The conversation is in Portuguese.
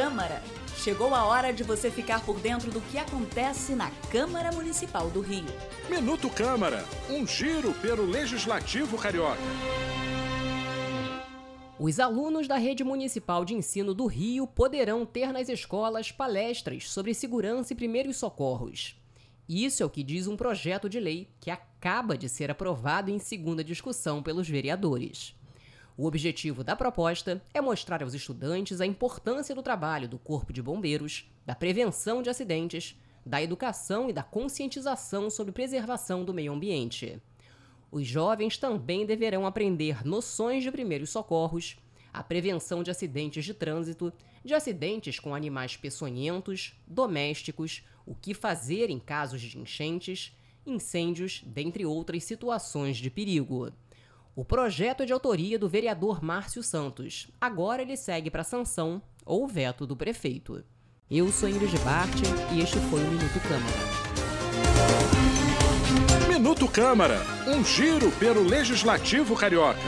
Câmara. Chegou a hora de você ficar por dentro do que acontece na Câmara Municipal do Rio. Minuto Câmara, um giro pelo Legislativo Carioca. Os alunos da Rede Municipal de Ensino do Rio poderão ter nas escolas palestras sobre segurança e primeiros socorros. Isso é o que diz um projeto de lei que acaba de ser aprovado em segunda discussão pelos vereadores. O objetivo da proposta é mostrar aos estudantes a importância do trabalho do Corpo de Bombeiros, da prevenção de acidentes, da educação e da conscientização sobre preservação do meio ambiente. Os jovens também deverão aprender noções de primeiros socorros, a prevenção de acidentes de trânsito, de acidentes com animais peçonhentos, domésticos, o que fazer em casos de enchentes, incêndios, dentre outras situações de perigo. O projeto é de autoria do vereador Márcio Santos. Agora ele segue para sanção ou veto do prefeito. Eu sou Ingrid Bart e este foi o Minuto Câmara. Minuto Câmara, um giro pelo Legislativo Carioca.